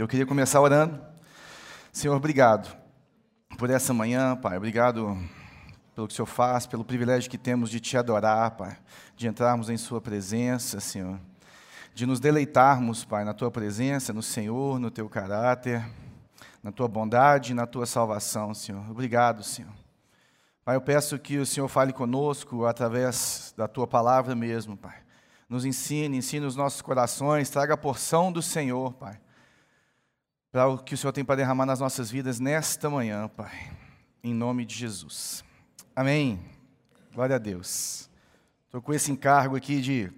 Eu queria começar orando. Senhor, obrigado por essa manhã, Pai. Obrigado pelo que o Senhor faz, pelo privilégio que temos de te adorar, Pai, de entrarmos em Sua presença, Senhor, de nos deleitarmos, Pai, na Tua presença, no Senhor, no Teu caráter, na Tua bondade, na Tua salvação, Senhor. Obrigado, Senhor. Pai, eu peço que o Senhor fale conosco através da Tua palavra mesmo, Pai. Nos ensine, ensine os nossos corações, traga a porção do Senhor, Pai para o que o Senhor tem para derramar nas nossas vidas nesta manhã, Pai. Em nome de Jesus. Amém. Glória a Deus. Estou com esse encargo aqui de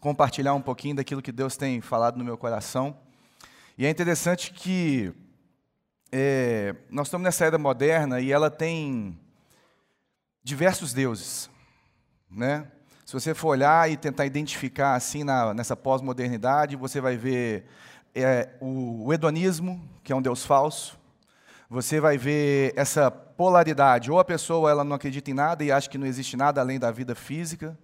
compartilhar um pouquinho daquilo que Deus tem falado no meu coração. E é interessante que é, nós estamos nessa era moderna e ela tem diversos deuses, né? Se você for olhar e tentar identificar assim na, nessa pós-modernidade, você vai ver é o hedonismo, que é um Deus falso. Você vai ver essa polaridade. Ou a pessoa ela não acredita em nada e acha que não existe nada além da vida física,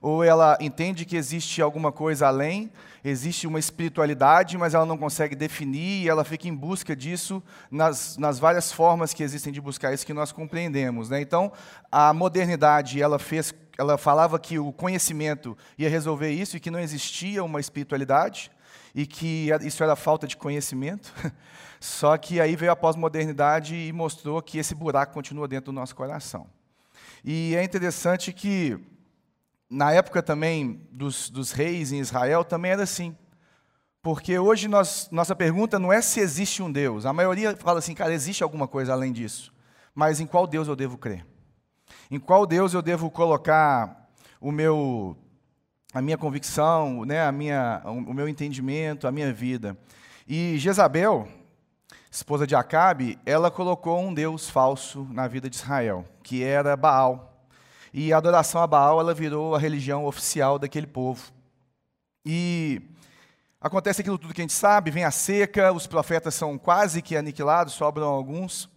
ou ela entende que existe alguma coisa além, existe uma espiritualidade, mas ela não consegue definir e ela fica em busca disso nas, nas várias formas que existem de buscar isso que nós compreendemos. Né? Então, a modernidade ela fez, ela falava que o conhecimento ia resolver isso e que não existia uma espiritualidade e que isso era falta de conhecimento. Só que aí veio a pós-modernidade e mostrou que esse buraco continua dentro do nosso coração. E é interessante que, na época também dos, dos reis em Israel, também era assim. Porque hoje nós, nossa pergunta não é se existe um Deus. A maioria fala assim, cara, existe alguma coisa além disso. Mas em qual Deus eu devo crer? Em qual Deus eu devo colocar o meu a minha convicção, né, a minha, o meu entendimento, a minha vida. E Jezabel, esposa de Acabe, ela colocou um deus falso na vida de Israel, que era Baal. E a adoração a Baal ela virou a religião oficial daquele povo. E acontece aquilo tudo que a gente sabe, vem a seca, os profetas são quase que aniquilados, sobram alguns,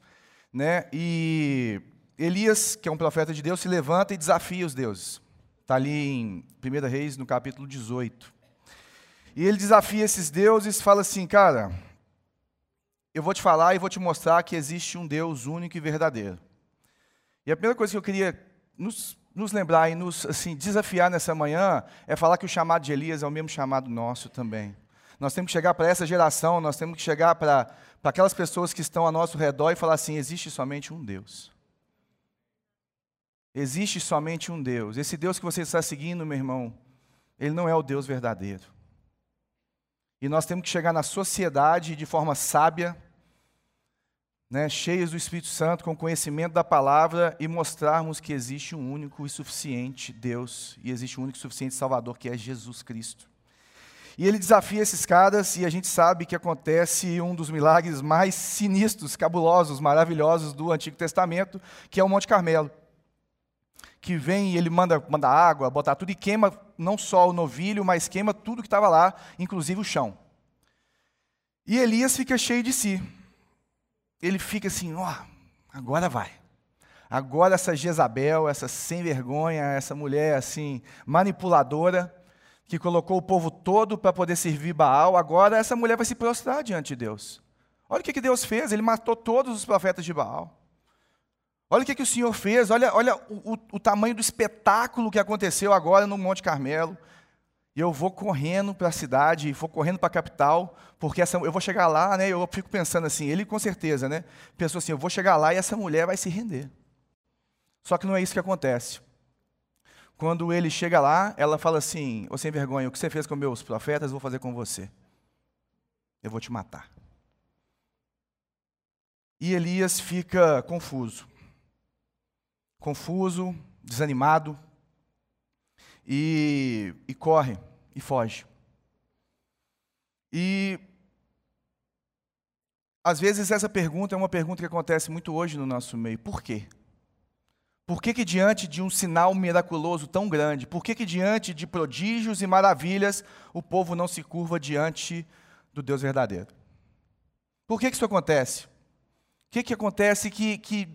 né? E Elias, que é um profeta de Deus, se levanta e desafia os deuses. Está ali em 1 Reis, no capítulo 18. E ele desafia esses deuses, fala assim, cara, eu vou te falar e vou te mostrar que existe um Deus único e verdadeiro. E a primeira coisa que eu queria nos, nos lembrar e nos assim, desafiar nessa manhã é falar que o chamado de Elias é o mesmo chamado nosso também. Nós temos que chegar para essa geração, nós temos que chegar para, para aquelas pessoas que estão ao nosso redor e falar assim: existe somente um Deus. Existe somente um Deus. Esse Deus que você está seguindo, meu irmão, ele não é o Deus verdadeiro. E nós temos que chegar na sociedade de forma sábia, né, cheios do Espírito Santo, com conhecimento da palavra e mostrarmos que existe um único e suficiente Deus e existe um único e suficiente Salvador que é Jesus Cristo. E ele desafia esses caras e a gente sabe que acontece um dos milagres mais sinistros, cabulosos, maravilhosos do Antigo Testamento, que é o Monte Carmelo que vem e ele manda, manda água, botar tudo e queima não só o novilho, mas queima tudo que estava lá, inclusive o chão. E Elias fica cheio de si. Ele fica assim, ó, oh, agora vai. Agora essa Jezabel, essa sem vergonha, essa mulher assim manipuladora que colocou o povo todo para poder servir Baal, agora essa mulher vai se prostrar diante de Deus. Olha o que, Deus fez, ele matou todos os profetas de Baal. Olha o que, que o Senhor fez, olha, olha o, o, o tamanho do espetáculo que aconteceu agora no Monte Carmelo. E eu vou correndo para a cidade, vou correndo para a capital, porque essa, eu vou chegar lá, né? Eu fico pensando assim, ele com certeza, né? Pensou assim, eu vou chegar lá e essa mulher vai se render. Só que não é isso que acontece. Quando ele chega lá, ela fala assim: Ô sem vergonha, o que você fez com meus profetas, eu vou fazer com você. Eu vou te matar. E Elias fica confuso confuso, desanimado, e, e corre e foge. E às vezes essa pergunta é uma pergunta que acontece muito hoje no nosso meio. Por quê? Por que, que diante de um sinal miraculoso tão grande, por que, que diante de prodígios e maravilhas, o povo não se curva diante do Deus verdadeiro? Por que, que isso acontece? O que, que acontece que, que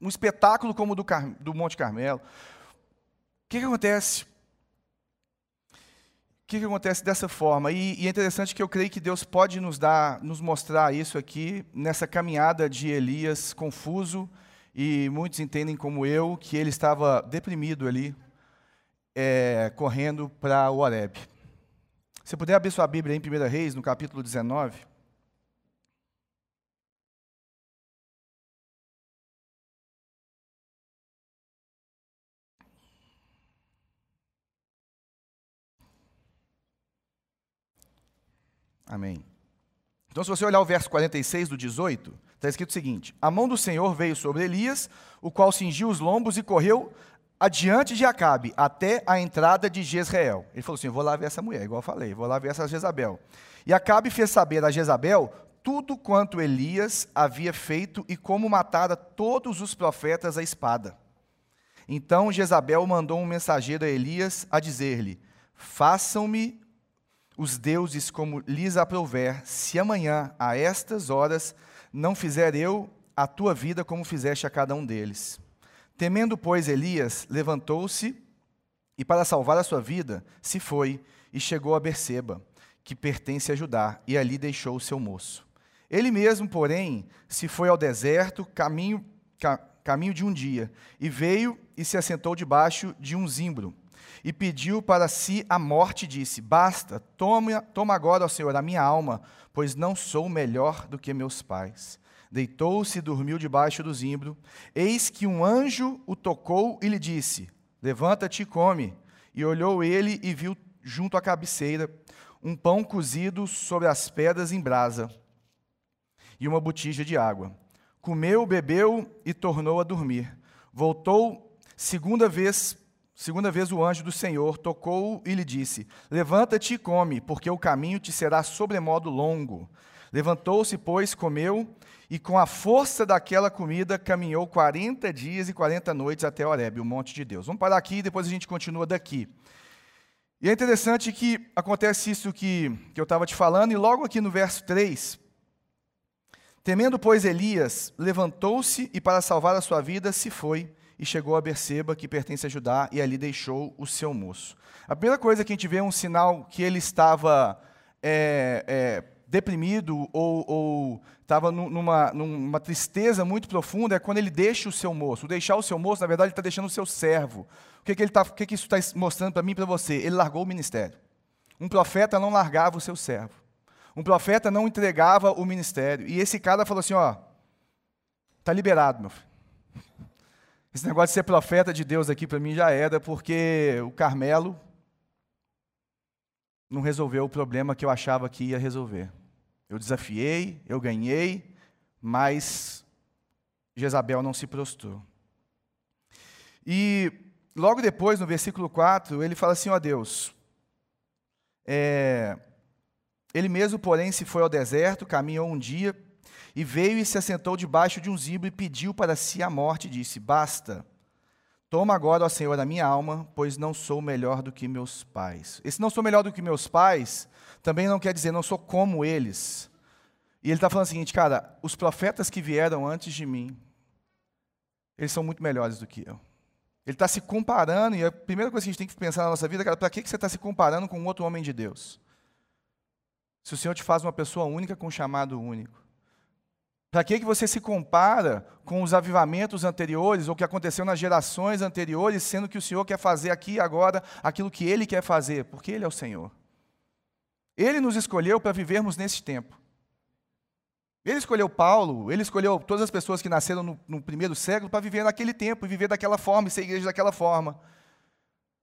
um espetáculo como o do, Car do Monte Carmelo. O que, que acontece? que, que acontece dessa forma? E, e, é interessante que eu creio que Deus pode nos dar, nos mostrar isso aqui nessa caminhada de Elias confuso e muitos entendem como eu que ele estava deprimido ali, é, correndo para o Horeb. Se puder abrir sua Bíblia em 1 Reis, no capítulo 19. Amém. Então, se você olhar o verso 46 do 18, está escrito o seguinte: A mão do Senhor veio sobre Elias, o qual cingiu os lombos e correu adiante de Acabe, até a entrada de Jezreel. Ele falou assim: Vou lá ver essa mulher, igual eu falei, vou lá ver essa Jezabel. E Acabe fez saber a Jezabel tudo quanto Elias havia feito e como matara todos os profetas à espada. Então Jezabel mandou um mensageiro a Elias a dizer-lhe: Façam-me os deuses como lhes aprouver, se amanhã, a estas horas, não fizer eu a tua vida como fizeste a cada um deles. Temendo, pois, Elias, levantou-se e, para salvar a sua vida, se foi e chegou a Berseba, que pertence a Judá, e ali deixou o seu moço. Ele mesmo, porém, se foi ao deserto, caminho, ca, caminho de um dia, e veio e se assentou debaixo de um zimbro, e pediu para si a morte, disse: Basta, toma, toma agora, ó Senhor, a minha alma, pois não sou melhor do que meus pais. Deitou-se e dormiu debaixo do zimbro. Eis que um anjo o tocou e lhe disse: Levanta-te e come. E olhou ele e viu junto à cabeceira um pão cozido sobre as pedras em brasa e uma botija de água. Comeu, bebeu e tornou a dormir. Voltou segunda vez Segunda vez o anjo do Senhor tocou e lhe disse: Levanta-te e come, porque o caminho te será sobremodo longo. Levantou-se, pois, comeu, e com a força daquela comida caminhou 40 dias e 40 noites até Horeb, o monte de Deus. Vamos parar aqui e depois a gente continua daqui. E é interessante que acontece isso que, que eu estava te falando, e logo aqui no verso 3, temendo, pois, Elias, levantou-se e para salvar a sua vida se foi e chegou a Berseba, que pertence a Judá, e ali deixou o seu moço. A primeira coisa que a gente vê é um sinal que ele estava é, é, deprimido ou estava numa, numa tristeza muito profunda é quando ele deixa o seu moço. O deixar o seu moço, na verdade, ele está deixando o seu servo. O que, que, ele tá, o que, que isso está mostrando para mim e para você? Ele largou o ministério. Um profeta não largava o seu servo. Um profeta não entregava o ministério. E esse cara falou assim: ó, está liberado, meu filho. Esse negócio de ser profeta de Deus aqui para mim já era, porque o Carmelo não resolveu o problema que eu achava que ia resolver. Eu desafiei, eu ganhei, mas Jezabel não se prostrou. E logo depois, no versículo 4, ele fala assim: ó Deus, é, ele mesmo, porém, se foi ao deserto, caminhou um dia e veio e se assentou debaixo de um zimbro e pediu para si a morte, e disse: Basta, toma agora, ó Senhor, a minha alma, pois não sou melhor do que meus pais. Esse não sou melhor do que meus pais também não quer dizer não sou como eles. E ele está falando o seguinte, cara, os profetas que vieram antes de mim, eles são muito melhores do que eu. Ele está se comparando, e a primeira coisa que a gente tem que pensar na nossa vida, cara, para que você está se comparando com outro homem de Deus? Se o Senhor te faz uma pessoa única com um chamado único. Para que, que você se compara com os avivamentos anteriores, ou o que aconteceu nas gerações anteriores, sendo que o Senhor quer fazer aqui e agora aquilo que Ele quer fazer? Porque Ele é o Senhor. Ele nos escolheu para vivermos nesse tempo. Ele escolheu Paulo, ele escolheu todas as pessoas que nasceram no, no primeiro século para viver naquele tempo, e viver daquela forma, e ser igreja daquela forma.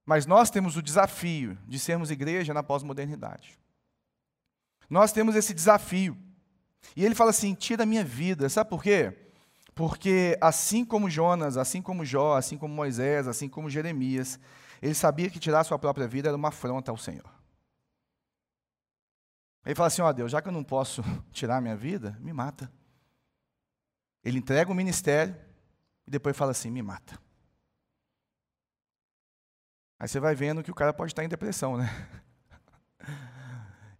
Mas nós temos o desafio de sermos igreja na pós-modernidade. Nós temos esse desafio e ele fala assim: tira a minha vida. Sabe por quê? Porque assim como Jonas, assim como Jó, assim como Moisés, assim como Jeremias, ele sabia que tirar a sua própria vida era uma afronta ao Senhor. Ele fala assim: ó oh, Deus, já que eu não posso tirar a minha vida, me mata. Ele entrega o ministério e depois fala assim: me mata. Aí você vai vendo que o cara pode estar em depressão, né?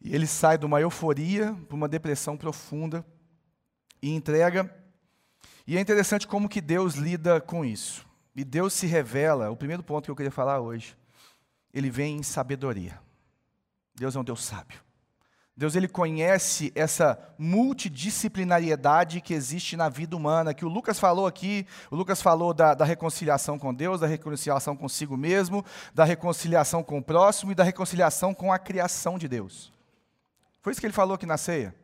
E ele sai de uma euforia para uma depressão profunda e entrega. E é interessante como que Deus lida com isso. E Deus se revela, o primeiro ponto que eu queria falar hoje, ele vem em sabedoria. Deus é um Deus sábio. Deus ele conhece essa multidisciplinariedade que existe na vida humana, que o Lucas falou aqui, o Lucas falou da, da, reconciliação com Deus, da reconciliação consigo mesmo, da reconciliação com o próximo e da reconciliação com a criação de Deus. Foi isso que ele falou aqui na ceia.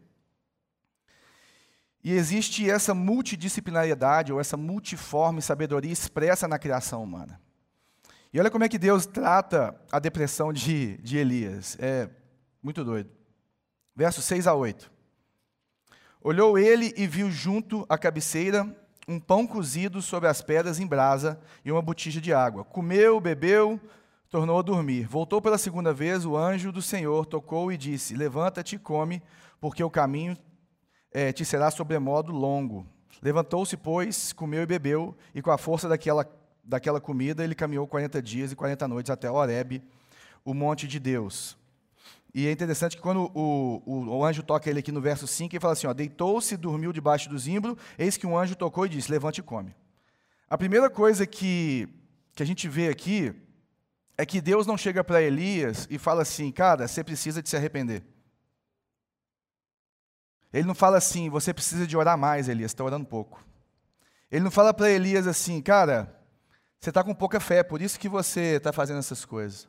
E existe essa multidisciplinariedade, ou essa multiforme sabedoria expressa na criação humana. E olha como é que Deus trata a depressão de, de Elias. É muito doido versos 6 a 8. Olhou ele e viu junto à cabeceira um pão cozido sobre as pedras em brasa e uma botija de água. Comeu, bebeu, tornou a dormir. Voltou pela segunda vez, o anjo do Senhor tocou e disse: Levanta-te e come, porque o caminho é, te será sobremodo longo. Levantou-se, pois, comeu e bebeu, e com a força daquela, daquela comida ele caminhou quarenta dias e quarenta noites até Horebe, o monte de Deus. E é interessante que quando o, o, o, anjo toca ele aqui no verso 5, ele fala assim: Deitou-se, dormiu debaixo do zimbro, eis que um anjo tocou e disse: Levante e come. A primeira coisa que, que a gente vê aqui é que Deus não chega para Elias e fala assim: Cara, você precisa de se arrepender. Ele não fala assim: Você precisa de orar mais, Elias, está orando pouco. Ele não fala para Elias assim: Cara, você está com pouca fé, por isso que você está fazendo essas coisas.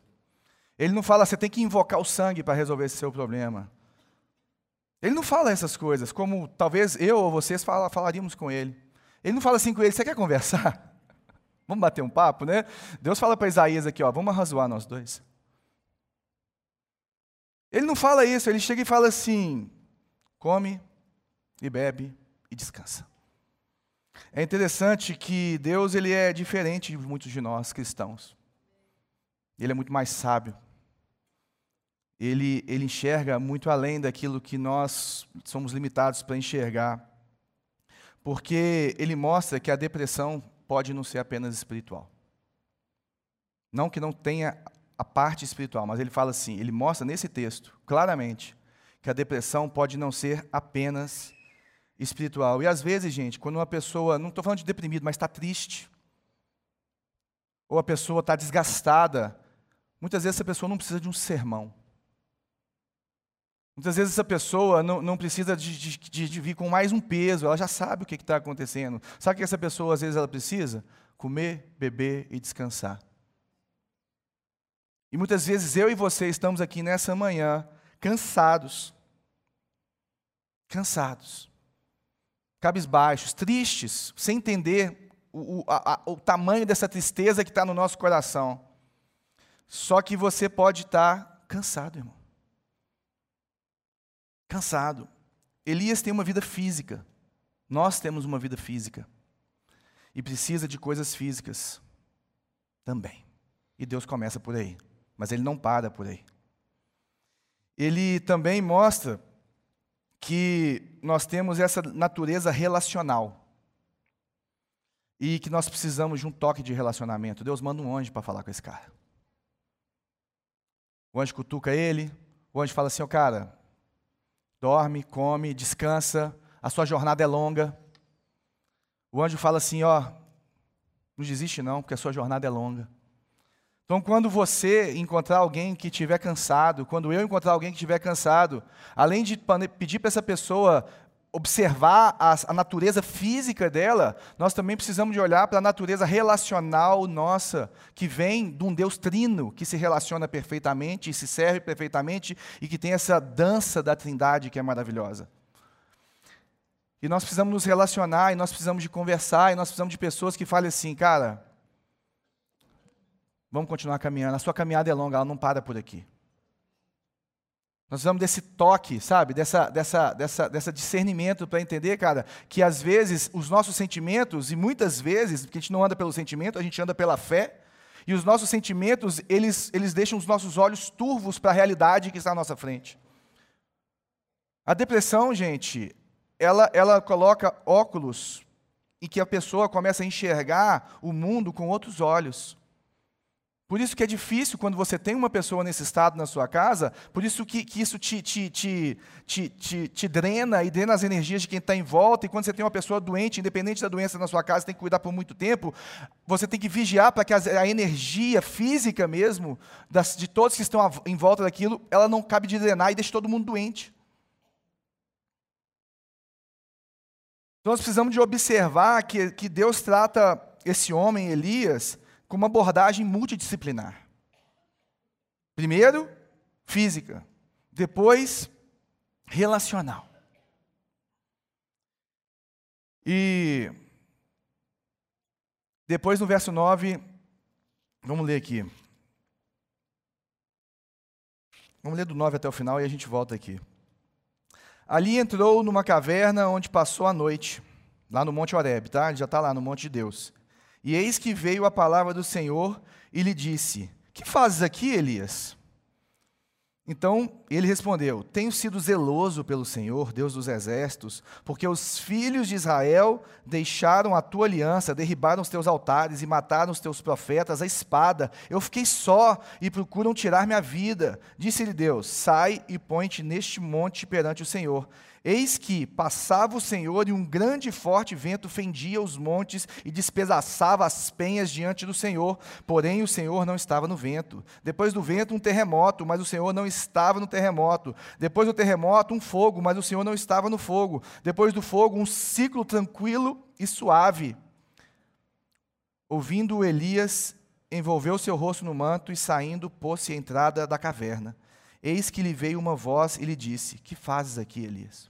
Ele não fala, você tem que invocar o sangue para resolver esse seu problema. Ele não fala essas coisas, como talvez eu ou vocês falaríamos com ele. Ele não fala assim com ele, você quer conversar? Vamos bater um papo, né? Deus fala para Isaías aqui, ó, vamos arrazoar nós dois. Ele não fala isso, ele chega e fala assim: come e bebe e descansa. É interessante que Deus ele é diferente de muitos de nós cristãos. Ele é muito mais sábio ele, ele enxerga muito além daquilo que nós somos limitados para enxergar, porque ele mostra que a depressão pode não ser apenas espiritual. Não que não tenha a parte espiritual, mas ele fala assim, ele mostra nesse texto, claramente, que a depressão pode não ser apenas espiritual. E às vezes, gente, quando uma pessoa, não estou falando de deprimido, mas está triste, ou a pessoa está desgastada, muitas vezes essa pessoa não precisa de um sermão. Muitas vezes essa pessoa não, não precisa de, de, de, vir com mais um peso, ela já sabe o que está acontecendo. Sabe o que essa pessoa às vezes ela precisa? Comer, beber e descansar. E muitas vezes eu e você estamos aqui nessa manhã cansados. Cansados. Cabisbaixos, tristes, sem entender o, o, a, o tamanho dessa tristeza que está no nosso coração. Só que você pode estar tá cansado, irmão cansado. Elias tem uma vida física. Nós temos uma vida física. E precisa de coisas físicas também. E Deus começa por aí. Mas ele não para por aí. Ele também mostra que nós temos essa natureza relacional. E que nós precisamos de um toque de relacionamento. Deus manda um anjo para falar com esse cara. O anjo cutuca ele, o anjo fala assim: Ó, oh, cara, dorme, come, descansa, a sua jornada é longa. O anjo fala assim: ó, não desiste não, porque a sua jornada é longa. Então, quando você encontrar alguém que estiver cansado, quando eu encontrar alguém que estiver cansado, além de pedir para essa pessoa observar a, a, natureza física dela, nós também precisamos de olhar para a natureza relacional nossa, que vem de um Deus trino, que se relaciona perfeitamente e se serve perfeitamente e que tem essa dança da trindade que é maravilhosa. E nós precisamos nos relacionar, e nós precisamos de conversar, e nós precisamos de pessoas que falem assim, cara, vamos continuar caminhando, a sua caminhada é longa, ela não para por aqui. Nós precisamos desse toque, sabe? Dessa, dessa, dessa, dessa discernimento para entender, cara, que às vezes os nossos sentimentos, e muitas vezes, porque a gente não anda pelo sentimento, a gente anda pela fé, e os nossos sentimentos, eles, eles deixam os nossos olhos turvos para a realidade que está à nossa frente. A depressão, gente, ela, ela coloca óculos e que a pessoa começa a enxergar o mundo com outros olhos. Por isso que é difícil quando você tem uma pessoa nesse estado na sua casa, por isso que, que isso te, te, te, te, te, te drena e drena as energias de quem está em volta. E quando você tem uma pessoa doente, independente da doença na sua casa, tem que cuidar por muito tempo, você tem que vigiar para que a, a energia física mesmo, das, de todos que estão em volta daquilo, ela não cabe de drenar e deixe todo mundo doente. Então nós precisamos de observar que, que Deus trata esse homem, Elias, com uma abordagem multidisciplinar. Primeiro, física. Depois, relacional. E depois no verso 9, vamos ler aqui. Vamos ler do 9 até o final e a gente volta aqui. Ali entrou numa caverna onde passou a noite, lá no Monte Horeb, tá? Ele já está lá no Monte de Deus. E eis que veio a palavra do Senhor e lhe disse: Que fazes aqui, Elias? Então ele respondeu: Tenho sido zeloso pelo Senhor, Deus dos exércitos, porque os filhos de Israel deixaram a tua aliança, derribaram os teus altares e mataram os teus profetas à espada. Eu fiquei só e procuram tirar minha vida. Disse-lhe Deus: Sai e põe-te neste monte perante o Senhor. Eis que passava o Senhor e um grande e forte vento fendia os montes e despedaçava as penhas diante do Senhor, porém o Senhor não estava no vento. Depois do vento, um terremoto, mas o Senhor não estava no terremoto. Depois do terremoto, um fogo, mas o Senhor não estava no fogo. Depois do fogo, um ciclo tranquilo e suave. Ouvindo Elias, envolveu seu rosto no manto e saindo, pôs-se à entrada da caverna. Eis que lhe veio uma voz e lhe disse: Que fazes aqui, Elias?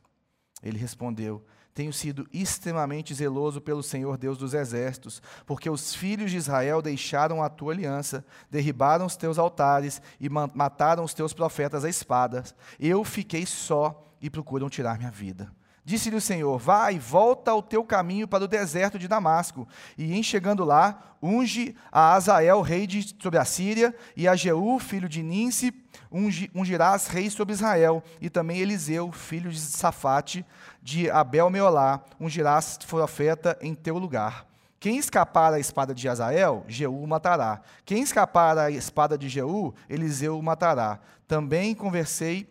Ele respondeu: Tenho sido extremamente zeloso pelo Senhor Deus dos exércitos, porque os filhos de Israel deixaram a tua aliança, derribaram os teus altares e mataram os teus profetas a espadas. Eu fiquei só e procuram tirar minha vida. Disse-lhe o Senhor: Vai, volta ao teu caminho para o deserto de Damasco, e em chegando lá, unge a Azael, rei de, sobre a Síria, e a Jeú, filho de Ninse, ungirás rei sobre Israel, e também Eliseu, filho de Safate, de Abel Meolá, ungirás profeta em teu lugar. Quem escapar à espada de Azael, Jeú o matará. Quem escapar à espada de Jeú, Eliseu o matará. Também conversei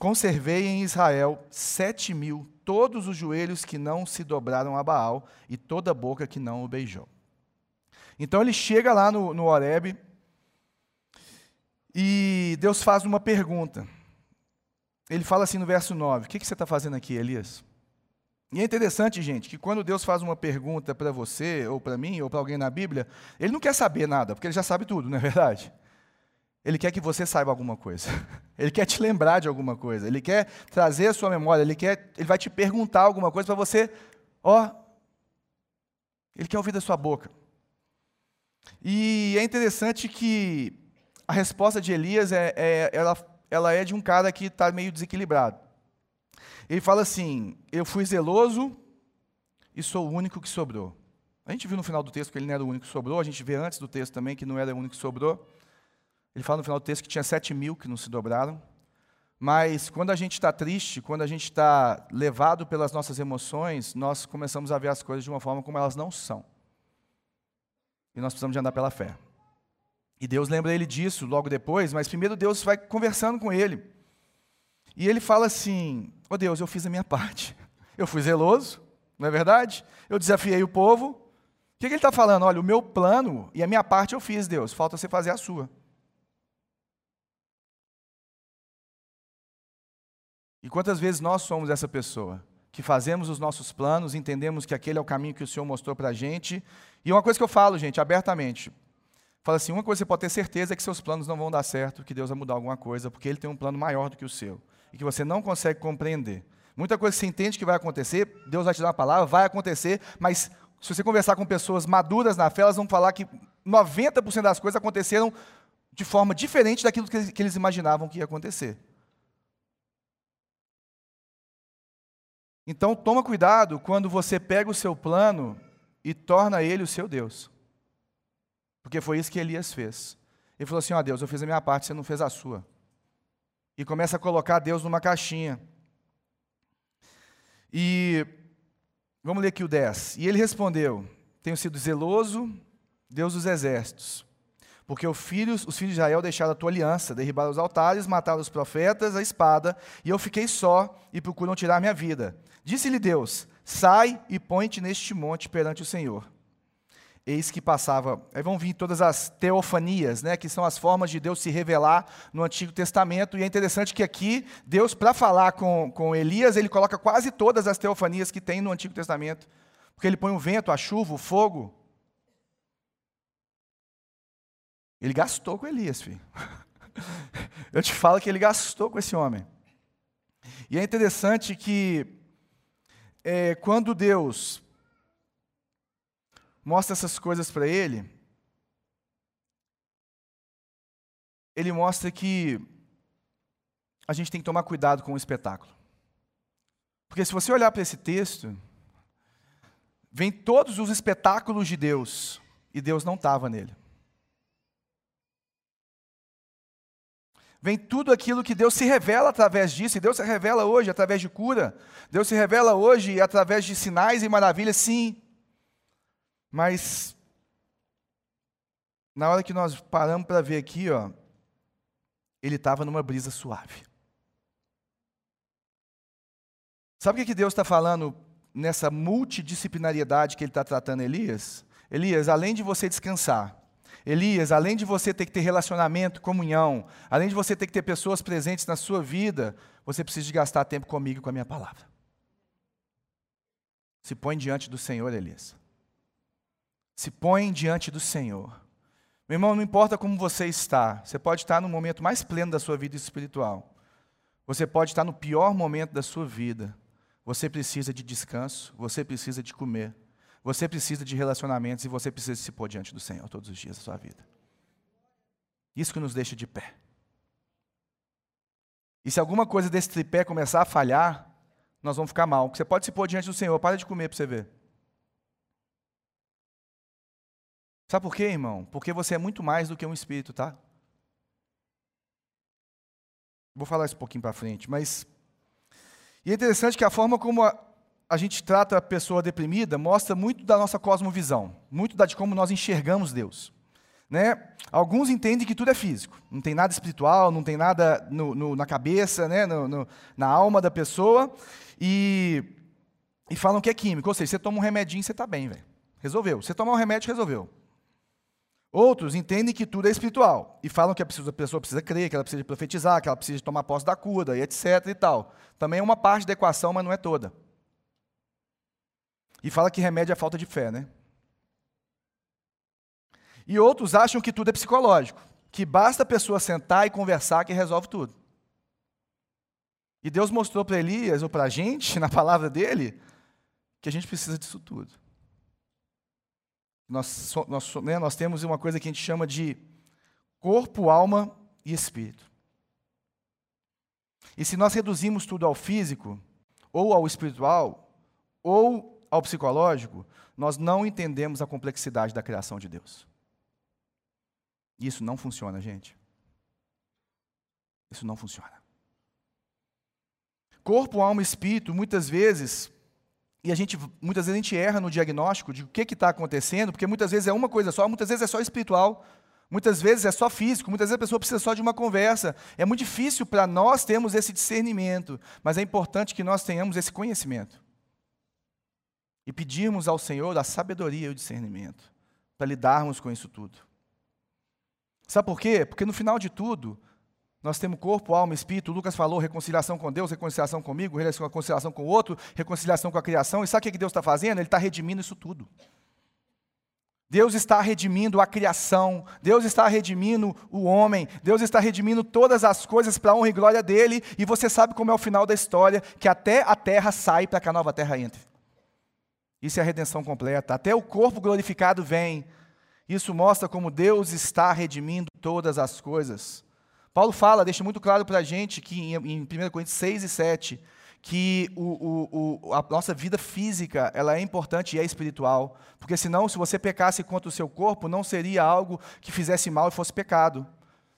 Conservei em Israel sete mil, todos os joelhos que não se dobraram a Baal e toda boca que não o beijou. Então ele chega lá no, no Horeb e Deus faz uma pergunta. Ele fala assim no verso 9: O que, que você está fazendo aqui, Elias? E é interessante, gente, que quando Deus faz uma pergunta para você, ou para mim, ou para alguém na Bíblia, ele não quer saber nada, porque ele já sabe tudo, não é verdade? Ele quer que você saiba alguma coisa. Ele quer te lembrar de alguma coisa. Ele quer trazer a sua memória. Ele, quer, ele vai te perguntar alguma coisa para você. Ó, ele quer ouvir da sua boca. E é interessante que a resposta de Elias é, é ela, ela é de um cara que está meio desequilibrado. Ele fala assim: Eu fui zeloso e sou o único que sobrou. A gente viu no final do texto que ele não era o único que sobrou. A gente vê antes do texto também que não era o único que sobrou. Ele fala no final do texto que tinha sete mil que não se dobraram. Mas quando a gente está triste, quando a gente está levado pelas nossas emoções, nós começamos a ver as coisas de uma forma como elas não são. E nós precisamos de andar pela fé. E Deus lembra ele disso logo depois, mas primeiro Deus vai conversando com ele. E ele fala assim: Ó oh Deus, eu fiz a minha parte. Eu fui zeloso, não é verdade? Eu desafiei o povo. O que, que ele está falando? Olha, o meu plano e a minha parte eu fiz, Deus, falta você fazer a sua. E quantas vezes nós somos essa pessoa? Que fazemos os nossos planos, entendemos que aquele é o caminho que o Senhor mostrou para a gente. E uma coisa que eu falo, gente, abertamente. Fala assim: uma coisa você pode ter certeza é que seus planos não vão dar certo, que Deus vai mudar alguma coisa, porque Ele tem um plano maior do que o seu. E que você não consegue compreender. Muita coisa que você entende que vai acontecer, Deus vai te dar uma palavra, vai acontecer, mas se você conversar com pessoas maduras na fé, elas vão falar que 90% das coisas aconteceram de forma diferente daquilo que eles imaginavam que ia acontecer. Então toma cuidado quando você pega o seu plano e torna ele o seu Deus. Porque foi isso que Elias fez. Ele falou assim: Ó oh, Deus, eu fiz a minha parte, você não fez a sua. E começa a colocar Deus numa caixinha. E vamos ler aqui o 10. E ele respondeu: Tenho sido zeloso, Deus dos exércitos, porque os filhos, os filhos de Israel deixaram a tua aliança, derribaram os altares, mataram os profetas, a espada, e eu fiquei só e procuram tirar minha vida. Disse-lhe Deus: Sai e põe-te neste monte perante o Senhor. Eis que passava. Aí vão vir todas as teofanias, né, que são as formas de Deus se revelar no Antigo Testamento. E é interessante que aqui, Deus, para falar com, com Elias, ele coloca quase todas as teofanias que tem no Antigo Testamento. Porque ele põe o vento, a chuva, o fogo, Ele gastou com Elias, filho. Eu te falo que ele gastou com esse homem. E é interessante que é, quando Deus mostra essas coisas para ele, ele mostra que a gente tem que tomar cuidado com o espetáculo. Porque se você olhar para esse texto, vem todos os espetáculos de Deus, e Deus não estava nele. vem tudo aquilo que Deus se revela através disso, e Deus se revela hoje através de cura, Deus se revela hoje através de sinais e maravilhas, sim. Mas, na hora que nós paramos para ver aqui, ó, ele estava numa brisa suave. Sabe o que Deus está falando nessa multidisciplinariedade que ele está tratando Elias? Elias, além de você descansar, Elias, além de você ter que ter relacionamento, comunhão, além de você ter que ter pessoas presentes na sua vida, você precisa de gastar tempo comigo e com a minha palavra. Se põe diante do Senhor, Elias. Se põe diante do Senhor. Meu irmão, não importa como você está, você pode estar no momento mais pleno da sua vida espiritual. Você pode estar no pior momento da sua vida. Você precisa de descanso, você precisa de comer. Você precisa de relacionamentos e você precisa se pôr diante do Senhor todos os dias da sua vida. Isso que nos deixa de pé. E se alguma coisa desse tripé começar a falhar, nós vamos ficar mal. Você pode se pôr diante do Senhor, para de comer para você ver. Sabe por quê, irmão? Porque você é muito mais do que um espírito, tá? Vou falar isso um pouquinho para frente, mas. E é interessante que a forma como a, a gente trata a pessoa deprimida mostra muito da nossa cosmovisão, muito da de como nós enxergamos Deus. Né? Alguns entendem que tudo é físico, não tem nada espiritual, não tem nada no, no, na cabeça, né? No, na alma da pessoa, e, e falam que é químico, ou seja, você toma um remedinho, você está bem, velho. Resolveu. Você tomar um remédio, resolveu. Outros entendem que tudo é espiritual e falam que a pessoa precisa crer, que ela precisa profetizar, que ela precisa tomar posse da cura, e etc. e tal. Também é uma parte da equação, mas não é toda. E fala que remédio é falta de fé, né? E outros acham que tudo é psicológico, que basta a pessoa sentar e conversar que resolve tudo. E Deus mostrou para Elias, ou para a gente, na palavra dele, que a gente precisa disso tudo. Nós, nós, né, nós temos uma coisa que a gente chama de corpo, alma e espírito. E se nós reduzimos tudo ao físico, ou ao espiritual, ou ao psicológico, nós não entendemos a complexidade da criação de Deus. Isso não funciona, gente. Isso não funciona. Corpo, alma e espírito, muitas vezes, e a gente, muitas vezes a gente erra no diagnóstico de o que está acontecendo, porque muitas vezes é uma coisa só, muitas vezes é só espiritual, muitas vezes é só físico, muitas vezes a pessoa precisa só de uma conversa. É muito difícil para nós termos esse discernimento, mas é importante que nós tenhamos esse conhecimento e pedirmos ao Senhor a sabedoria e o discernimento para lidarmos com isso tudo. Sabe por quê? Porque no final de tudo, nós temos corpo, alma, espírito. Lucas falou reconciliação com Deus, reconciliação comigo, reconciliação com o outro, reconciliação com a criação. E sabe o que Deus está fazendo? Ele está redimindo isso tudo. Deus está redimindo a criação, Deus está redimindo o homem, Deus está redimindo todas as coisas para a honra e glória dele, e você sabe como é o final da história, que até a terra sai para que a nova terra entre. Isso é a redenção completa. Até o corpo glorificado vem. Isso mostra como Deus está redimindo todas as coisas. Paulo fala, deixa muito claro para a gente que em, 1 Coríntios 6 e 7, que o, o, o, a nossa vida física ela é importante e é espiritual. Porque senão, se você pecasse contra o seu corpo, não seria algo que fizesse mal e fosse pecado.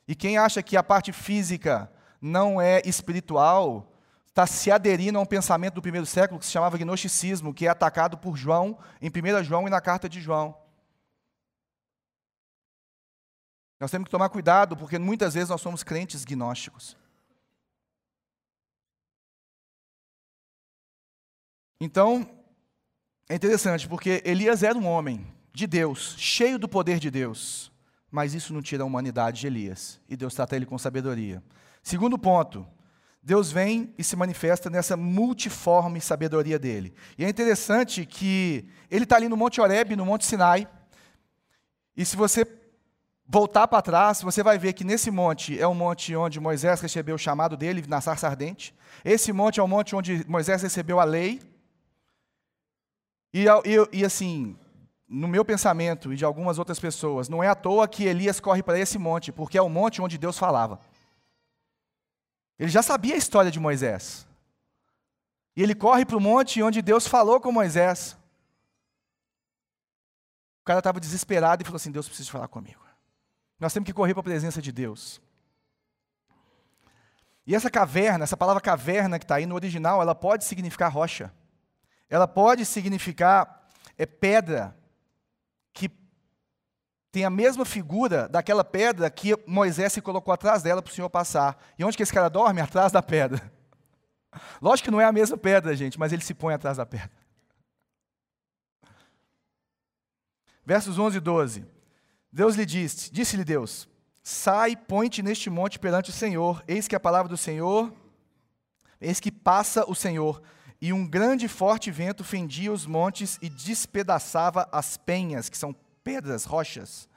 E quem acha que a parte física não é espiritual, está se aderindo a um pensamento do primeiro século que se chamava gnosticismo, que é atacado por João em 1 João e na carta de João. Nós temos que tomar cuidado, porque muitas vezes nós somos crentes gnósticos. Então, é interessante, porque Elias era um homem de Deus, cheio do poder de Deus, mas isso não tira a humanidade de Elias, e Deus trata ele com sabedoria. Segundo ponto, Deus vem e se manifesta nessa multiforme sabedoria dele. E é interessante que ele está ali no Monte Horeb, no Monte Sinai, e se você voltar para trás, você vai ver que nesse monte é o monte onde Moisés recebeu o chamado dele na sarça ardente. Esse monte é o monte onde Moisés recebeu a lei. E, e, e, assim, no meu pensamento e de algumas outras pessoas, não é à toa que Elias corre para esse monte, porque é o monte onde Deus falava. Ele já sabia a história de Moisés. E ele corre para o monte onde Deus falou com Moisés. O cara estava desesperado e falou assim: Deus precisa falar comigo. Nós temos que correr para a presença de Deus. E essa caverna, essa palavra caverna que está aí no original, ela pode significar rocha. Ela pode significar é, pedra, que tem a mesma figura daquela pedra que Moisés se colocou atrás dela para o Senhor passar. E onde que esse cara dorme? Atrás da pedra. Lógico que não é a mesma pedra, gente, mas ele se põe atrás da pedra. Versos 11 e 12. Deus lhe disse, disse-lhe Deus: Sai, põe-te neste monte perante o Senhor. Eis que a palavra do Senhor, eis que passa o Senhor e um grande e forte vento fendia os montes e despedaçava as penhas, que são pedras, rochas,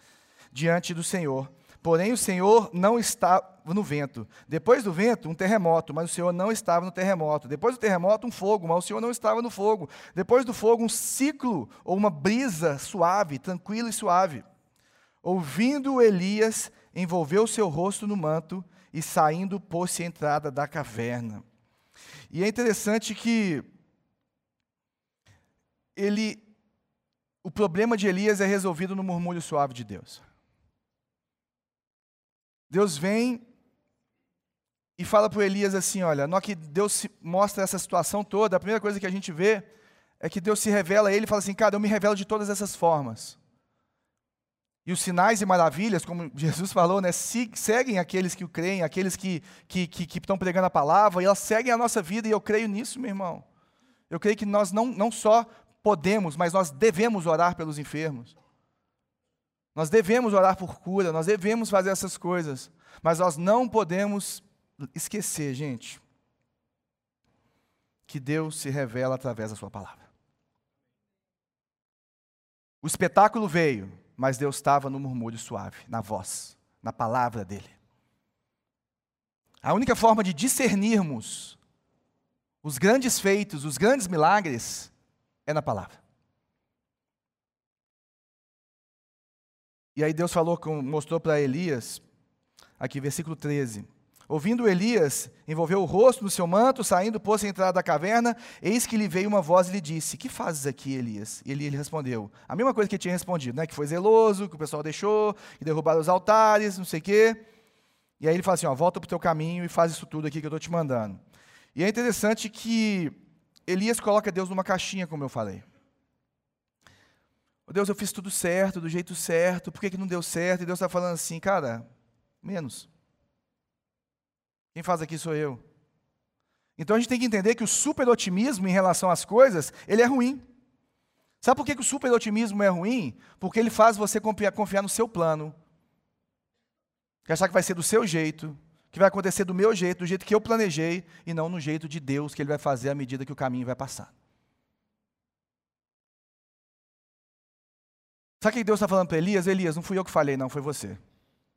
diante do Senhor. Porém, o Senhor não estava no vento. Depois do vento, um terremoto, mas o Senhor não estava no terremoto. Depois do terremoto, um fogo, mas o Senhor não estava no fogo. Depois do fogo, um ciclo ou uma brisa suave, tranquila e suave. Ouvindo Elias, envolveu seu rosto no manto e saindo pôs-se à entrada da caverna. E é interessante que ele o problema de Elias é resolvido no murmúrio suave de Deus. Deus vem e fala para Elias assim: olha, no que Deus mostra essa situação toda, a primeira coisa que a gente vê é que Deus se revela a ele e fala assim: cara, eu me revelo de todas essas formas. E os sinais e maravilhas, como Jesus falou, né, seguem aqueles que o creem, aqueles que, que, que, que estão pregando a palavra, e elas seguem a nossa vida, e eu creio nisso, meu irmão. Eu creio que nós não, não só podemos, mas nós devemos orar pelos enfermos. Nós devemos orar por cura, nós devemos fazer essas coisas, mas nós não podemos esquecer, gente, que Deus se revela através da Sua palavra. O espetáculo veio, mas Deus estava no murmúrio suave, na voz, na palavra dele. A única forma de discernirmos os grandes feitos, os grandes milagres, é na palavra. E aí Deus falou, mostrou para Elias, aqui versículo 13: Ouvindo Elias, envolveu o rosto no seu manto, saindo, pôs-se a entrada da caverna, eis que lhe veio uma voz e lhe disse, que fazes aqui, Elias? E ele respondeu, a mesma coisa que ele tinha respondido, né? que foi zeloso, que o pessoal deixou, que derrubaram os altares, não sei o quê. E aí ele fala assim, ó, volta para o teu caminho e faz isso tudo aqui que eu estou te mandando. E é interessante que Elias coloca Deus numa caixinha, como eu falei. Oh, Deus, eu fiz tudo certo, do jeito certo, por que, que não deu certo? E Deus está falando assim, cara, menos. Quem faz aqui sou eu. Então a gente tem que entender que o super otimismo em relação às coisas, ele é ruim. Sabe por que, que o super otimismo é ruim? Porque ele faz você confiar, confiar no seu plano. Que achar que vai ser do seu jeito, que vai acontecer do meu jeito, do jeito que eu planejei, e não no jeito de Deus que ele vai fazer à medida que o caminho vai passar. Sabe o que Deus está falando para Elias? Elias, não fui eu que falei, não, foi você.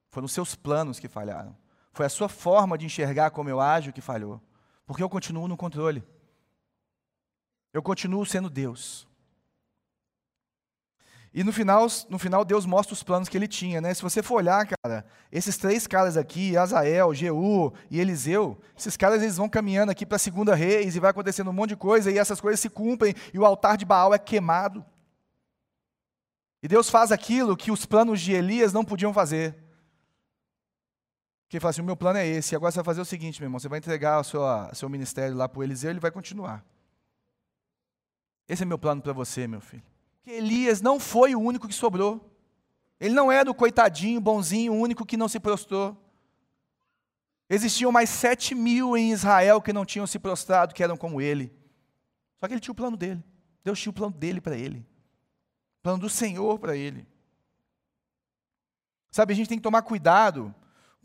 Foram os seus planos que falharam. Foi a sua forma de enxergar como eu ajo que falhou. Porque eu continuo no controle. Eu continuo sendo Deus. E no final, no final Deus mostra os planos que ele tinha, né? Se você for olhar, cara, esses três caras aqui, Azael, Jeú e Eliseu, esses caras eles vão caminhando aqui para a segunda reis e vai acontecendo um monte de coisa e essas coisas se cumprem e o altar de Baal é queimado. E Deus faz aquilo que os planos de Elias não podiam fazer. Que fala assim: o meu plano é esse. Agora você vai fazer o seguinte, meu irmão: você vai entregar o seu, seu ministério lá para o Eliseu ele vai continuar. Esse é meu plano para você, meu filho. Que Elias não foi o único que sobrou. Ele não era o coitadinho, bonzinho, único que não se prostrou. Existiam mais sete mil em Israel que não tinham se prostrado, que eram como ele. Só que ele tinha o plano dele. Deus tinha o plano dele para ele. O plano do Senhor para ele. Sabe, a gente tem que tomar cuidado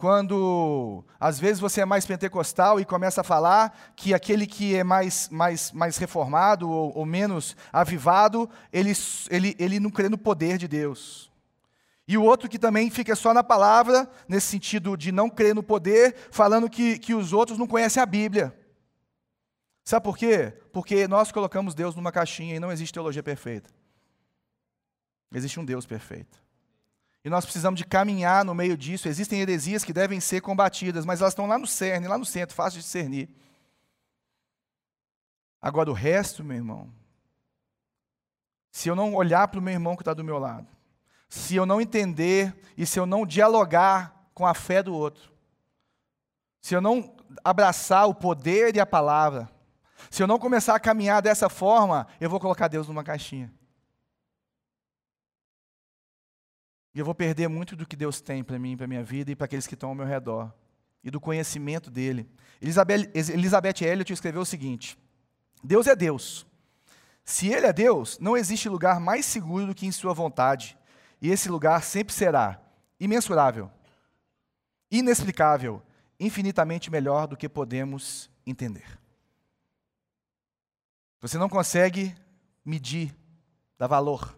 quando às vezes você é mais pentecostal e começa a falar que aquele que é mais, mais, mais reformado ou, ou menos avivado, ele, ele, ele não crê no poder de Deus. E o outro que também fica só na palavra, nesse sentido de não crer no poder, falando que, que os outros não conhecem a Bíblia. Sabe por quê? Porque nós colocamos Deus numa caixinha e não existe teologia perfeita. Existe um Deus perfeito. E nós precisamos de caminhar no meio disso. Existem heresias que devem ser combatidas, mas elas estão lá no cerne, lá no centro, fácil de discernir. Agora, o resto, meu irmão, se eu não olhar para o meu irmão que está do meu lado, se eu não entender e se eu não dialogar com a fé do outro, se eu não abraçar o poder e a palavra, se eu não começar a caminhar dessa forma, eu vou colocar Deus numa caixinha. E eu vou perder muito do que Deus tem para mim, para minha vida e para aqueles que estão ao meu redor. E do conhecimento dele. Elizabeth Elliot escreveu o seguinte: Deus é Deus. Se Ele é Deus, não existe lugar mais seguro do que em Sua vontade. E esse lugar sempre será imensurável, inexplicável, infinitamente melhor do que podemos entender. Você não consegue medir, dar valor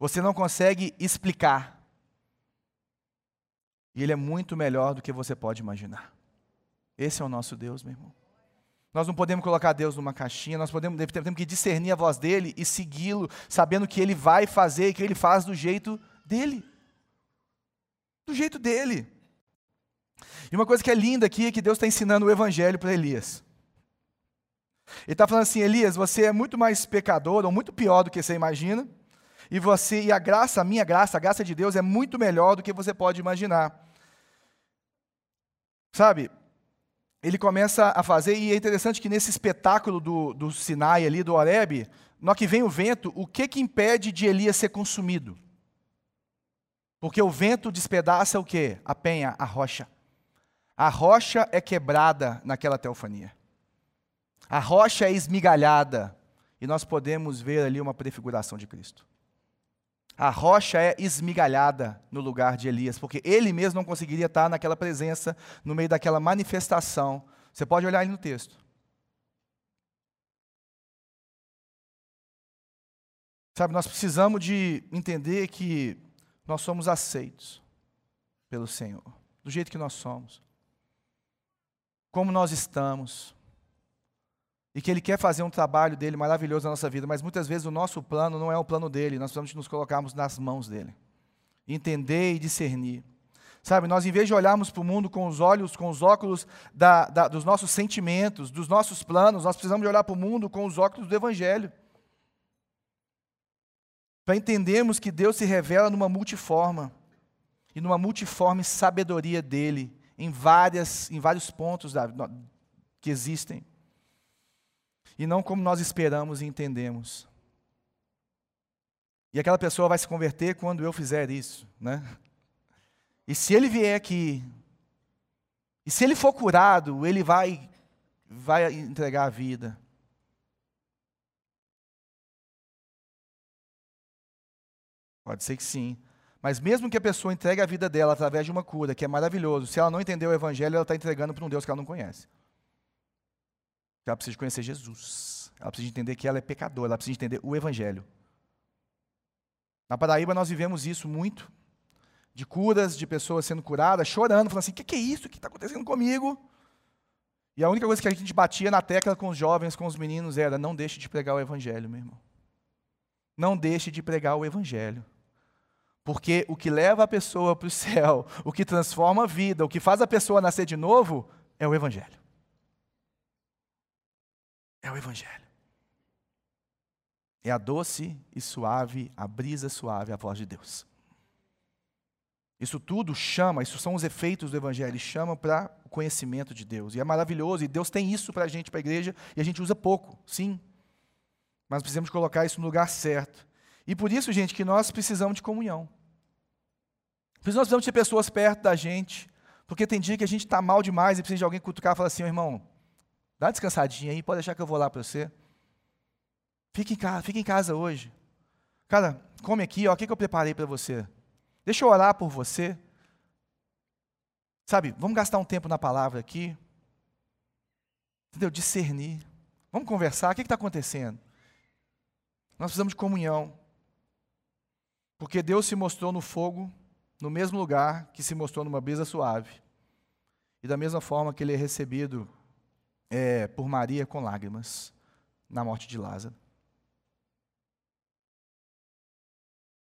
você não consegue explicar. E Ele é muito melhor do que você pode imaginar. Esse é o nosso Deus, meu irmão. Nós não podemos colocar Deus numa caixinha, nós podemos, temos que discernir a voz dele e segui-lo, sabendo que ele vai fazer e que ele faz do jeito dele. Do jeito dele. E uma coisa que é linda aqui é que Deus está ensinando o evangelho para Elias. Ele está falando assim: Elias, você é muito mais pecador, ou muito pior do que você imagina. E você e a graça, a minha graça, a graça de Deus é muito melhor do que você pode imaginar. Sabe? Ele começa a fazer, e é interessante que nesse espetáculo do, do Sinai ali, do Horeb, no que vem o vento, o que que impede de Elias ser consumido? Porque o vento despedaça o quê? A penha, a rocha. A rocha é quebrada naquela teofania. A rocha é esmigalhada. E nós podemos ver ali uma prefiguração de Cristo. A rocha é esmigalhada no lugar de Elias, porque ele mesmo não conseguiria estar naquela presença, no meio daquela manifestação. Você pode olhar aí no texto. Sabe, nós precisamos de entender que nós somos aceitos pelo Senhor, do jeito que nós somos, como nós estamos, e que Ele quer fazer um trabalho dele maravilhoso na nossa vida, mas muitas vezes o nosso plano não é o plano dele, nós precisamos nos colocarmos nas mãos dele, entender e discernir. Sabe, nós em vez de olharmos para o mundo com os olhos, com os óculos da, da, dos nossos sentimentos, dos nossos planos, nós precisamos olhar para o mundo com os óculos do Evangelho. Para entendermos que Deus se revela numa multiforma, e numa multiforme sabedoria dele, em, várias, em vários pontos da, que existem e não como nós esperamos e entendemos. E aquela pessoa vai se converter quando eu fizer isso, né? E se ele vier aqui, e se ele for curado, ele vai vai entregar a vida. Pode ser que sim. Mas mesmo que a pessoa entregue a vida dela através de uma cura, que é maravilhoso, se ela não entender o evangelho, ela está entregando para um Deus que ela não conhece. Ela precisa conhecer Jesus. Ela precisa entender que ela é pecadora. Ela precisa entender o Evangelho. Na Paraíba nós vivemos isso muito. De curas, de pessoas sendo curadas, chorando, falando assim: o que, que é isso? O que está acontecendo comigo? E a única coisa que a gente batia na tecla com os jovens, com os meninos, era: não deixe de pregar o Evangelho, meu irmão. Não deixe de pregar o Evangelho. Porque o que leva a pessoa para o céu, o que transforma a vida, o que faz a pessoa nascer de novo, é o Evangelho. É o Evangelho. É a doce e suave, a brisa suave, a voz de Deus. Isso tudo chama, isso são os efeitos do Evangelho, chama para o conhecimento de Deus. E é maravilhoso, e Deus tem isso para a gente, para a igreja, e a gente usa pouco, sim. Mas precisamos colocar isso no lugar certo. E por isso, gente, que nós precisamos de comunhão. Por isso nós precisamos ter pessoas perto da gente, porque tem dia que a gente está mal demais e precisa de alguém cutucar e falar assim, irmão, dá uma descansadinha aí, pode deixar que eu vou lá para você. Fique em casa, fique em casa hoje. Cara, come aqui, ó, o que, que eu preparei para você? Deixa eu orar por você. Sabe, vamos gastar um tempo na palavra aqui. Entendeu? Discernir. Vamos conversar. O que está acontecendo? Nós precisamos de comunhão. Porque Deus se mostrou no fogo, no mesmo lugar que se mostrou numa brisa suave. E da mesma forma que ele é recebido é, por Maria com lágrimas na morte de Lázaro.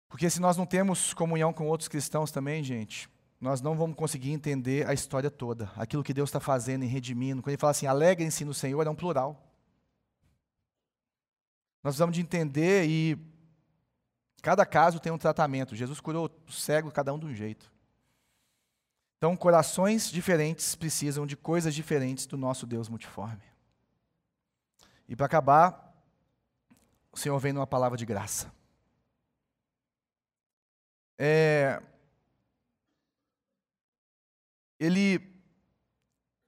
Porque se nós não temos comunhão com outros cristãos também, gente, nós não vamos conseguir entender a história toda, aquilo que Deus está fazendo em redimindo. Quando ele fala assim, alegrem-se no Senhor, é um plural. Nós precisamos de entender e cada caso tem um tratamento. Jesus curou o cego, cada um de um jeito. Então, corações diferentes precisam de coisas diferentes do nosso Deus multiforme. E para acabar, o Senhor vem numa palavra de graça. É, ele,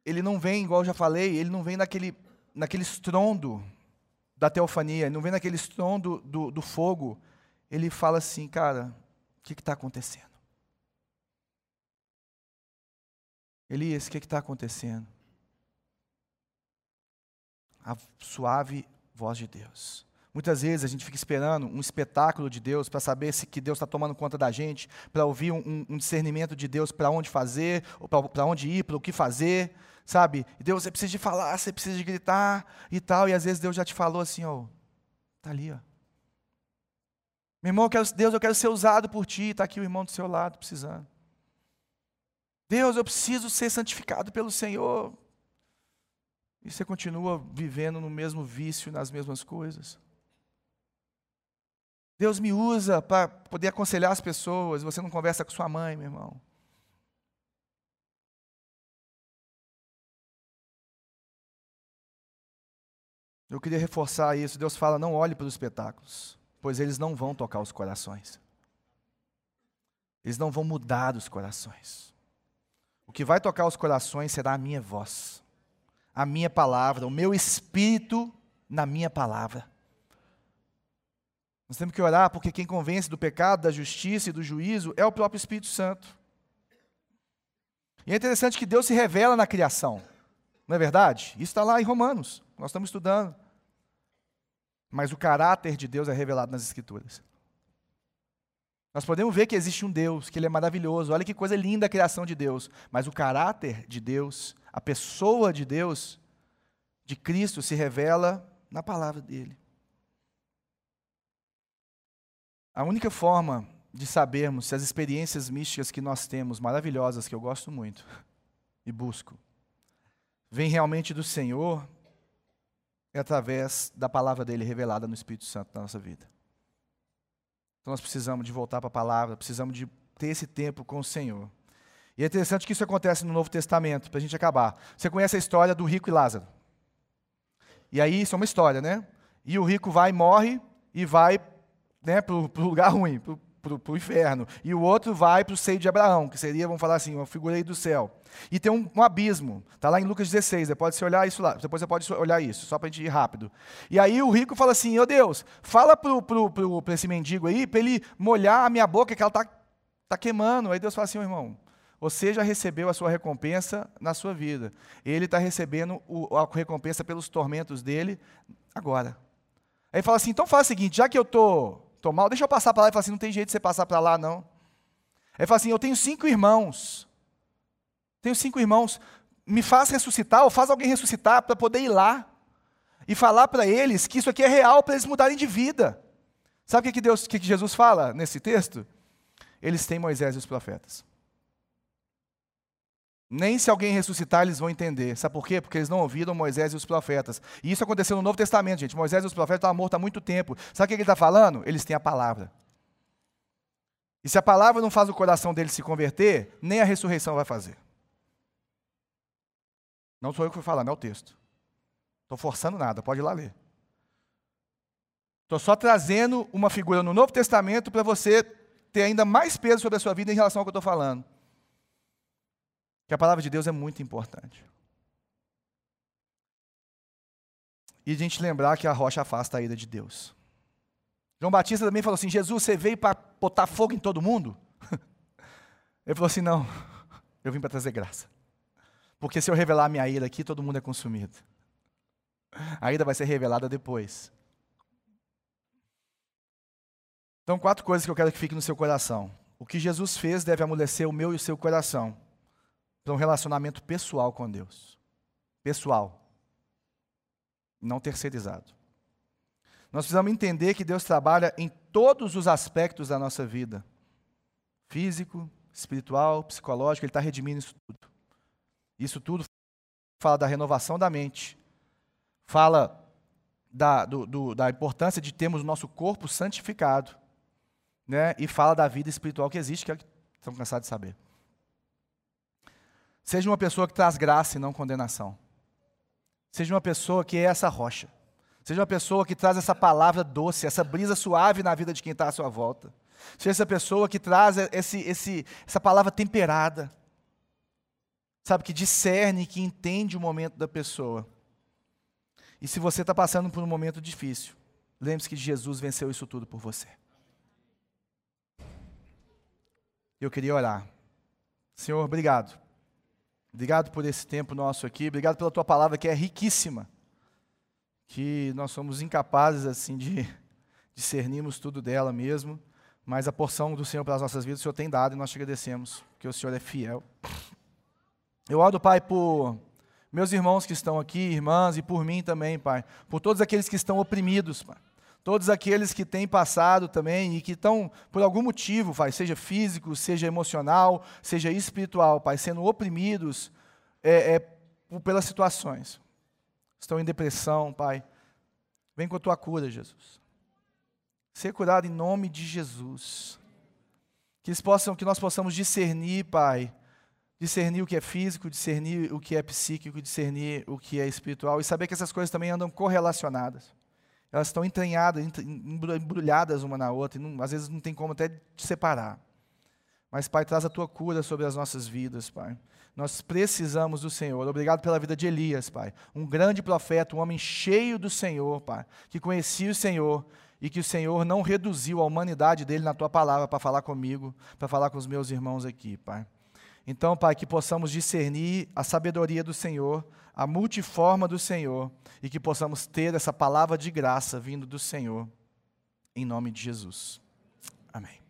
ele não vem, igual eu já falei, ele não vem naquele, naquele estrondo da teofania, ele não vem naquele estrondo do, do fogo. Ele fala assim, cara, o que está acontecendo? Elias, o que está acontecendo? A suave voz de Deus. Muitas vezes a gente fica esperando um espetáculo de Deus para saber se que Deus está tomando conta da gente, para ouvir um, um, discernimento de Deus para onde fazer, para onde ir, para o que fazer, sabe? Deus, você precisa de falar, você precisa de gritar e tal, e às vezes Deus já te falou assim, ó, tá ali, ó. Meu irmão, eu quero, Deus, eu quero ser usado por ti, está aqui o irmão do seu lado precisando. Deus, eu preciso ser santificado pelo Senhor. E você continua vivendo no mesmo vício, nas mesmas coisas. Deus me usa para poder aconselhar as pessoas. Você não conversa com sua mãe, meu irmão. Eu queria reforçar isso. Deus fala: não olhe para os espetáculos, pois eles não vão tocar os corações. Eles não vão mudar os corações. O que vai tocar os corações será a minha voz, a minha palavra, o meu espírito na minha palavra. Nós temos que orar porque quem convence do pecado, da justiça e do juízo é o próprio Espírito Santo. E é interessante que Deus se revela na criação, não é verdade? Isso está lá em Romanos, nós estamos estudando. Mas o caráter de Deus é revelado nas Escrituras. Nós podemos ver que existe um Deus, que Ele é maravilhoso, olha que coisa linda a criação de Deus. Mas o caráter de Deus, a pessoa de Deus, de Cristo, se revela na palavra dele. A única forma de sabermos se as experiências místicas que nós temos, maravilhosas, que eu gosto muito e busco, vêm realmente do Senhor, é através da palavra dele revelada no Espírito Santo na nossa vida. Então nós precisamos de voltar para a palavra, precisamos de ter esse tempo com o Senhor. E é interessante que isso acontece no Novo Testamento, para a gente acabar. Você conhece a história do rico e Lázaro. E aí, isso é uma história, né? E o rico vai, morre e vai né, para o lugar ruim, para o inferno. E o outro vai para o seio de Abraão, que seria, vamos falar assim, uma figura aí do céu. E tem um, um abismo, está lá em Lucas 16, depois você olhar isso lá, depois você pode olhar isso, só para a gente ir rápido. E aí o rico fala assim, ô Deus, fala para esse mendigo aí, para ele molhar a minha boca, que ela está tá queimando. Aí Deus fala assim, oh, irmão, você já recebeu a sua recompensa na sua vida. Ele está recebendo o, a recompensa pelos tormentos dele agora. Aí fala assim, então faz o seguinte, já que eu estou estou mal, deixa eu passar para lá. Ele fala assim: não tem jeito de você passar para lá, não. Ele fala assim: eu tenho cinco irmãos. Tenho cinco irmãos. Me faz ressuscitar, ou faz alguém ressuscitar para poder ir lá e falar para eles que isso aqui é real para eles mudarem de vida. Sabe o que, Deus, que Jesus fala nesse texto? Eles têm Moisés e os profetas. Nem se alguém ressuscitar eles vão entender. Sabe por quê? Porque eles não ouviram Moisés e os profetas. E isso aconteceu no Novo Testamento, gente. Moisés e os profetas estavam mortos há muito tempo. Sabe o que ele está falando? Eles têm a palavra. E se a palavra não faz o coração deles se converter, nem a ressurreição vai fazer. Não sou eu que fui falando, é o texto. Estou forçando nada, pode ir lá ler. Estou só trazendo uma figura no Novo Testamento para você ter ainda mais peso sobre a sua vida em relação ao que eu estou falando. Que a palavra de Deus é muito importante. E a gente lembrar que a rocha afasta a ira de Deus. João Batista também falou assim: Jesus, você veio para botar fogo em todo mundo? Ele falou assim: não, eu vim para trazer graça. Porque se eu revelar a minha ira aqui, todo mundo é consumido. A ira vai ser revelada depois. Então, quatro coisas que eu quero que fique no seu coração. O que Jesus fez deve amolecer o meu e o seu coração para um relacionamento pessoal com Deus. Pessoal. Não terceirizado. Nós precisamos entender que Deus trabalha em todos os aspectos da nossa vida: físico, espiritual, psicológico, Ele está redimindo isso tudo. Isso tudo fala da renovação da mente, fala da, do, do, da importância de termos o nosso corpo santificado, né? e fala da vida espiritual que existe, que é o que estão cansados de saber. Seja uma pessoa que traz graça e não condenação. Seja uma pessoa que é essa rocha. Seja uma pessoa que traz essa palavra doce, essa brisa suave na vida de quem está à sua volta. Seja essa pessoa que traz esse, esse, essa palavra temperada. Sabe, que discerne, que entende o momento da pessoa. E se você está passando por um momento difícil, lembre-se que Jesus venceu isso tudo por você. Eu queria orar. Senhor, obrigado. Obrigado por esse tempo nosso aqui. Obrigado pela tua palavra que é riquíssima. Que nós somos incapazes assim de discernirmos tudo dela mesmo, mas a porção do Senhor para as nossas vidas o Senhor tem dado e nós te agradecemos, porque o Senhor é fiel. Eu oro, Pai, por meus irmãos que estão aqui, irmãs, e por mim também, Pai, por todos aqueles que estão oprimidos, Pai todos aqueles que têm passado também e que estão, por algum motivo, Pai, seja físico, seja emocional, seja espiritual, Pai, sendo oprimidos é, é, pelas situações. Estão em depressão, Pai. Vem com a tua cura, Jesus. Ser curado em nome de Jesus. Que, eles possam, que nós possamos discernir, Pai, discernir o que é físico, discernir o que é psíquico, discernir o que é espiritual e saber que essas coisas também andam correlacionadas elas estão entranhadas, embrulhadas uma na outra, e não, às vezes não tem como até te separar. Mas, Pai, traz a tua cura sobre as nossas vidas, Pai. Nós precisamos do Senhor. Obrigado pela vida de Elias, Pai. Um grande profeta, um homem cheio do Senhor, Pai, que conhecia o Senhor e que o Senhor não reduziu a humanidade dele na tua palavra para falar comigo, para falar com os meus irmãos aqui, Pai. Então, Pai, que possamos discernir a sabedoria do Senhor, a multiforma do Senhor, e que possamos ter essa palavra de graça vindo do Senhor, em nome de Jesus. Amém.